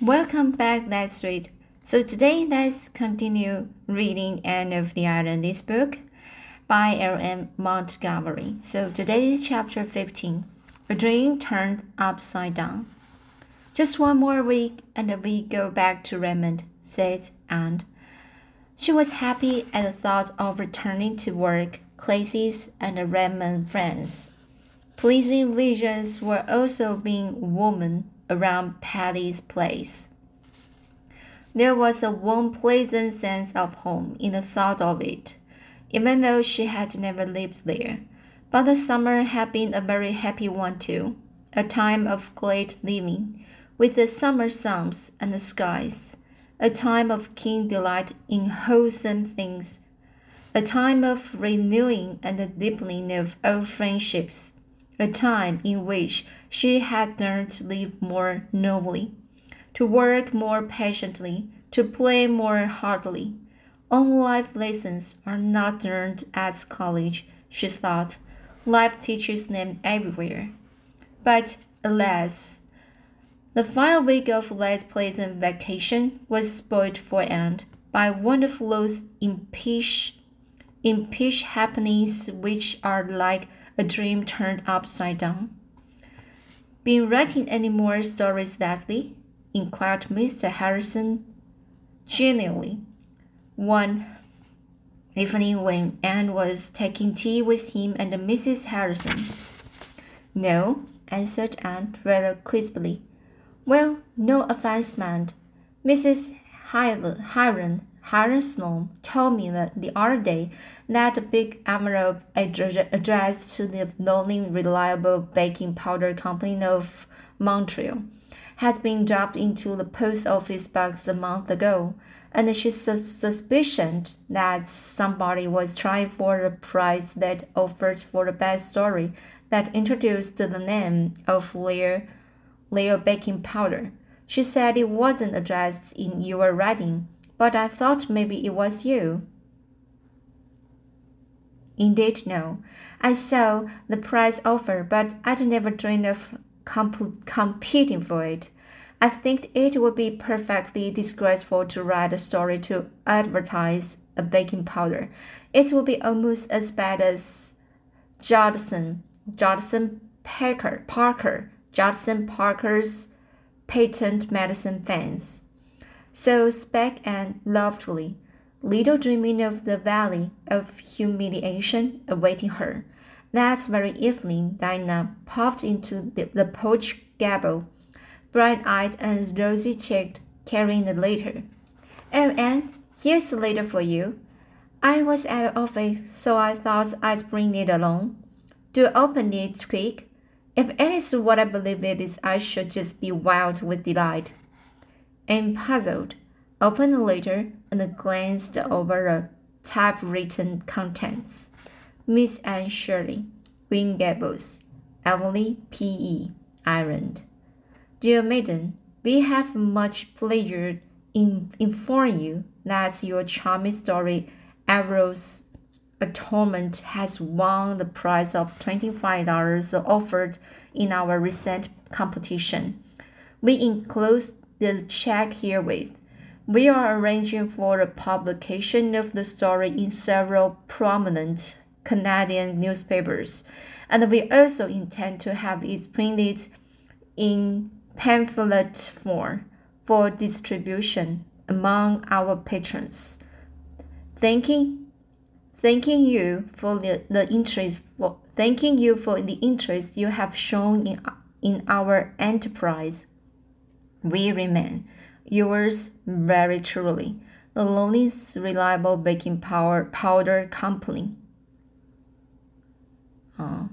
Welcome back, let's read. So today let's continue reading Anne of the Island, this book by L.M. Montgomery. So today is chapter 15, A Dream Turned Upside Down. Just one more week and we go back to Redmond, said Anne. She was happy at the thought of returning to work, classes, and Redmond friends. Pleasing visions were also being woven around Patty's place. There was a warm, pleasant sense of home in the thought of it, even though she had never lived there. But the summer had been a very happy one too, a time of great living, with the summer suns and the skies, a time of keen delight in wholesome things, a time of renewing and deepening of old friendships a time in which she had learned to live more nobly, to work more patiently, to play more heartily. All life lessons are not learned at college, she thought. Life teaches them everywhere. But alas, the final week of late pleasant vacation was spoiled for Anne by one of those impish, impish happenings which are like a dream turned upside down. Been writing any more stories lately? inquired Mr. Harrison genially. One evening when Anne was taking tea with him and Mrs. Harrison. No, answered Anne rather crisply. Well, no offense meant. Mrs. Hiram Harrison told me that the other day that a big envelope addressed to the lonely, reliable baking powder company of Montreal had been dropped into the post office box a month ago, and she su- suspicioned that somebody was trying for a prize that offered for the best story that introduced the name of Lear, Lear baking powder. She said it wasn't addressed in your writing but I thought maybe it was you. Indeed, no. I saw the prize offer, but I'd never dreamed of comp competing for it. I think it would be perfectly disgraceful to write a story to advertise a baking powder. It would be almost as bad as Judson, Judson Parker, Parker, Judson Parker's patent medicine fans. So spake Anne loftily, little dreaming of the valley of humiliation awaiting her. That very evening, Diana popped into the, the porch gable, bright eyed and rosy cheeked, carrying a letter. Oh, Anne, here's a letter for you. I was at the office, so I thought I'd bring it along. Do open it quick. If it is what I believe it is, I should just be wild with delight and puzzled, opened the letter and glanced over the typewritten contents. Miss Anne Shirley, Green Gables, Emily P.E., Ireland. Dear Maiden, we have much pleasure in informing you that your charming story, Averil's Atonement, has won the prize of $25 offered in our recent competition. We enclose the check herewith. We are arranging for the publication of the story in several prominent Canadian newspapers, and we also intend to have it printed in pamphlet form for distribution among our patrons. Thanking, thanking you for the, the interest for thanking you for the interest you have shown in, in our enterprise we remain yours very truly, the loneliest reliable baking power powder company. Uh,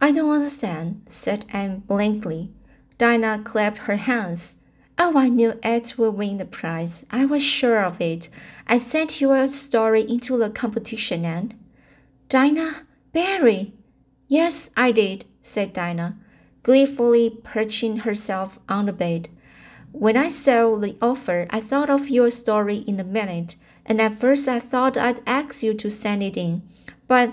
I don't understand, said Anne blankly. Diana clapped her hands. Oh, I knew Ed would win the prize. I was sure of it. I sent your story into the competition, Anne. Diana, Barry. Yes, I did, said Diana gleefully perching herself on the bed. When I saw the offer, I thought of your story in a minute, and at first I thought I'd ask you to send it in. But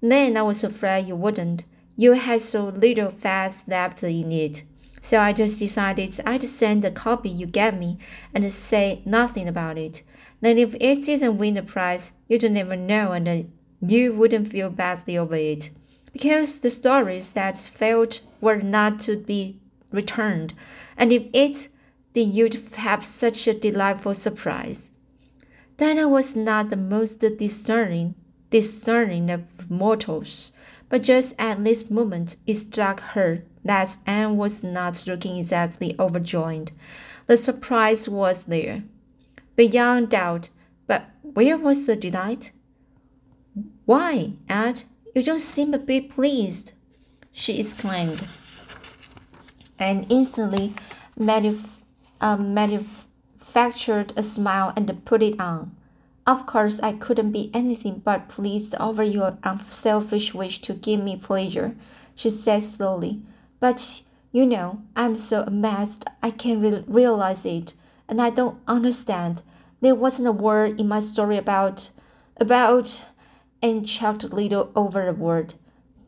then I was afraid you wouldn't. You had so little faith left in it. So I just decided I'd send the copy you gave me and say nothing about it. Then if it didn't win the prize, you'd never know and you wouldn't feel badly over it. Because the stories that failed were not to be returned. And if it, then you'd have such a delightful surprise. Diana was not the most discerning, discerning of mortals, but just at this moment it struck her that Anne was not looking exactly overjoyed. The surprise was there, beyond doubt, but where was the delight? Why, Anne, you don't seem a bit pleased, she exclaimed, and instantly manuf- uh, manufactured a smile and put it on. Of course, I couldn't be anything but pleased over your unselfish wish to give me pleasure, she said slowly. But you know, I'm so amazed I can't re realize it, and I don't understand. There wasn't a word in my story about, about, and chucked a little over the word,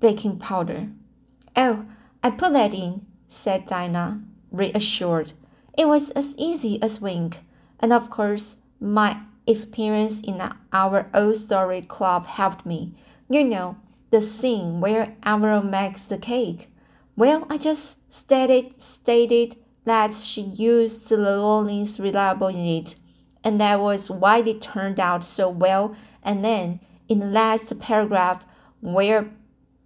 baking powder. Oh, I put that in, said Diana, reassured. It was as easy as wink, and of course, my experience in our old story club helped me. You know, the scene where Averil makes the cake. Well, I just stated stated that she used the Lollings's reliable in it, and that was why it turned out so well. And then in the last paragraph, where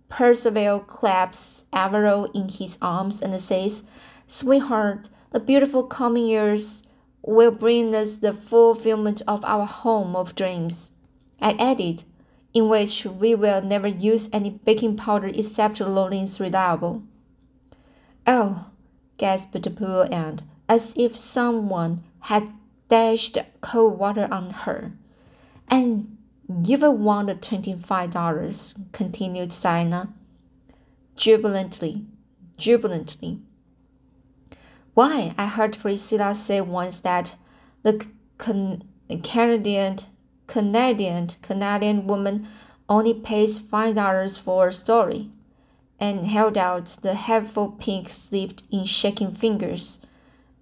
Percival claps Averil in his arms and says, "Sweetheart, the beautiful coming years will bring us the fulfillment of our home of dreams." I added, in which we will never use any baking powder except Lollings's reliable. Oh, gasped the poor aunt, as if someone had dashed cold water on her. And will want the twenty-five dollars, continued Diana, jubilantly, jubilantly. Why, I heard Priscilla say once that the Canadian Canadian Canadian woman only pays five dollars for a story and held out the helpful pink slip in shaking fingers.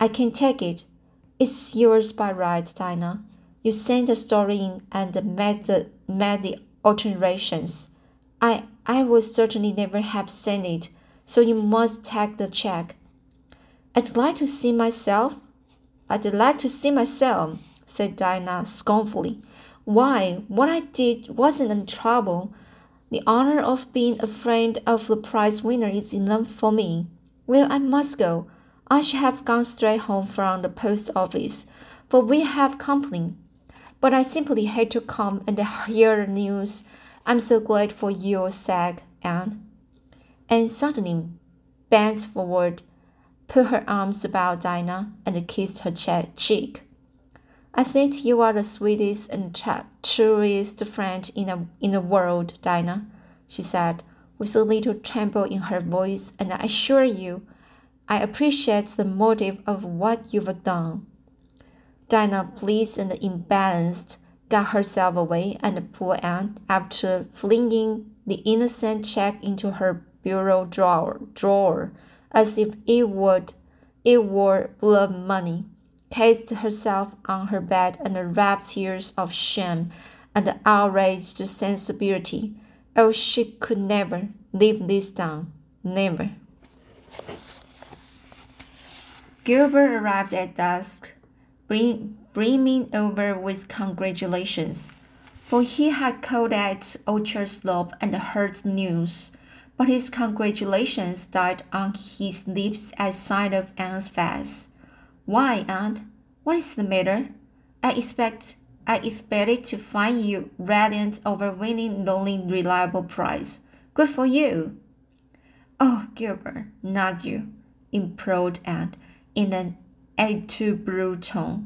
I can take it. It's yours by right, Diana. You sent the story in and made the, made the alterations. I, I would certainly never have sent it, so you must take the check. I'd like to see myself. I'd like to see myself, said Diana scornfully. Why, what I did wasn't in trouble. The honor of being a friend of the prize winner is enough for me. Well, I must go. I should have gone straight home from the post office, for we have company. But I simply hate to come and hear the news. I'm so glad for your sake, Anne. And suddenly bent forward, put her arms about Diana, and kissed her cheek. I think you are the sweetest and truest friend in the, in the world, Diana, she said, with a little tremble in her voice, and I assure you, I appreciate the motive of what you've done. Diana, pleased and imbalanced, got herself away, and poor Anne, after flinging the innocent check into her bureau drawer, drawer as if it would it were blood money, cast herself on her bed and wept tears of shame and outraged sensibility. Oh, she could never live this down. Never. Gilbert arrived at dusk, brimming over with congratulations, for he had called at Orchard Slope and heard news. But his congratulations died on his lips at sight of Anne's face. Why, aunt? What is the matter? I expect I expected to find you radiant over winning lonely reliable prize. Good for you. Oh, Gilbert, not you, implored Anne in an aid to brutal.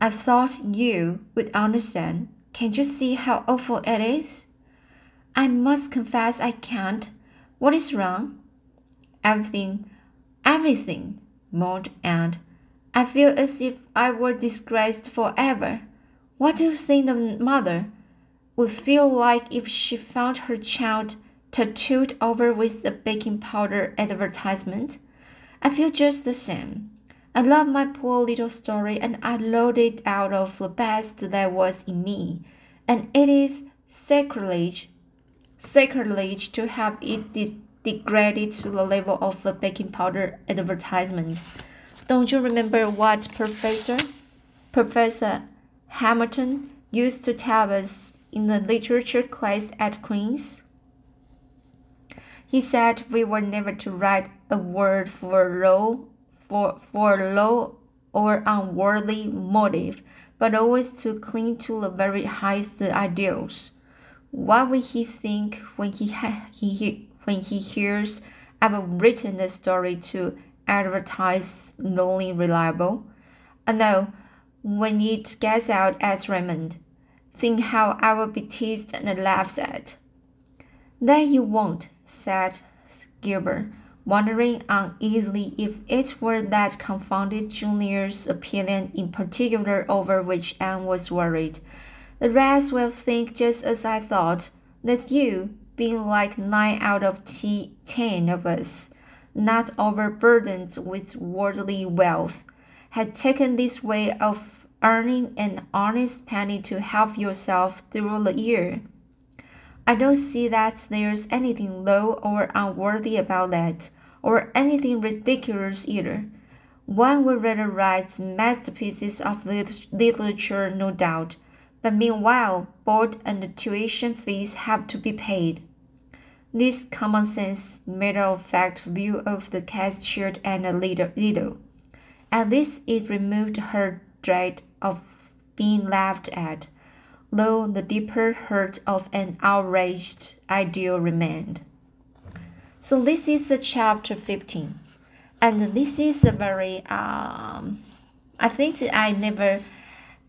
I thought you would understand. Can't you see how awful it is? I must confess I can't. What is wrong? Everything, everything, moaned Anne. I feel as if I were disgraced forever. What do you think the mother would feel like if she found her child tattooed over with a baking powder advertisement? I feel just the same. I love my poor little story and I wrote it out of the best that was in me. And it is sacrilege, sacrilege to have it degraded to the level of a baking powder advertisement. Don't you remember what Professor Professor Hamilton used to tell us in the literature class at Queen's? He said we were never to write a word for a low for, for low or unworthy motive, but always to cling to the very highest ideals. What will he think when he, he when he hears I've written a story to advertise lonely reliable? And no, when it gets out as Redmond, think how I will be teased and laughed at. Then you won't, said Gilbert wondering uneasily if it were that confounded Junior's opinion in particular over which Anne was worried. The rest will think just as I thought, that you, being like nine out of ten of us, not overburdened with worldly wealth, had taken this way of earning an honest penny to help yourself through the year. I don't see that there's anything low or unworthy about that or anything ridiculous either. One would rather write masterpieces of literature, no doubt, but meanwhile, board and tuition fees have to be paid. This common sense, matter of fact view of the case cheered Anne a little, little. At least it removed her dread of being laughed at, though the deeper hurt of an outraged ideal remained. So this is the chapter 15. And this is a very, um, I think I never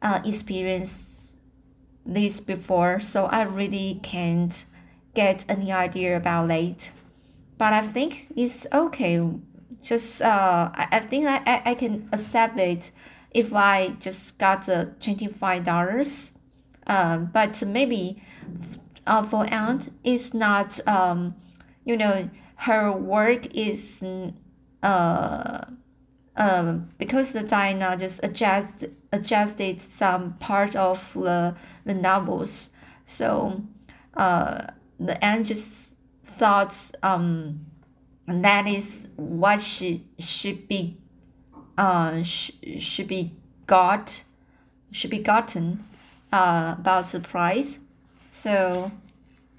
uh, experienced this before, so I really can't get any idea about it. But I think it's okay. Just uh, I, I think I, I, I can accept it if I just got the $25. Uh, but maybe uh, for aunt, it's not, um, you know, her work is uh, uh, because the Diana just adjust adjusted some part of the the novels, so uh, the end just thought um that is what she should be uh sh should be got should be gotten uh about the price, so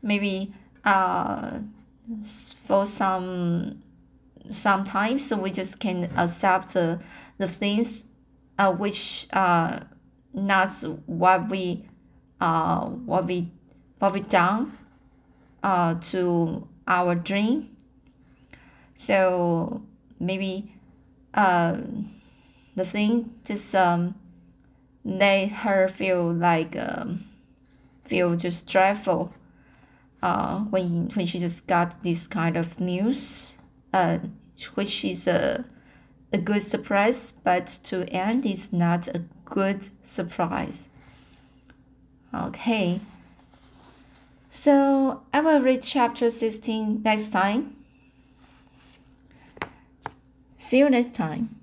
maybe uh for some sometimes so we just can accept uh, the things uh, which are not what we uh what we what we done uh to our dream. So maybe uh the thing just um made her feel like um feel just dreadful uh, when when she just got this kind of news, uh, which is a a good surprise, but to Anne is not a good surprise. Okay. So I will read chapter 16 next time. See you next time.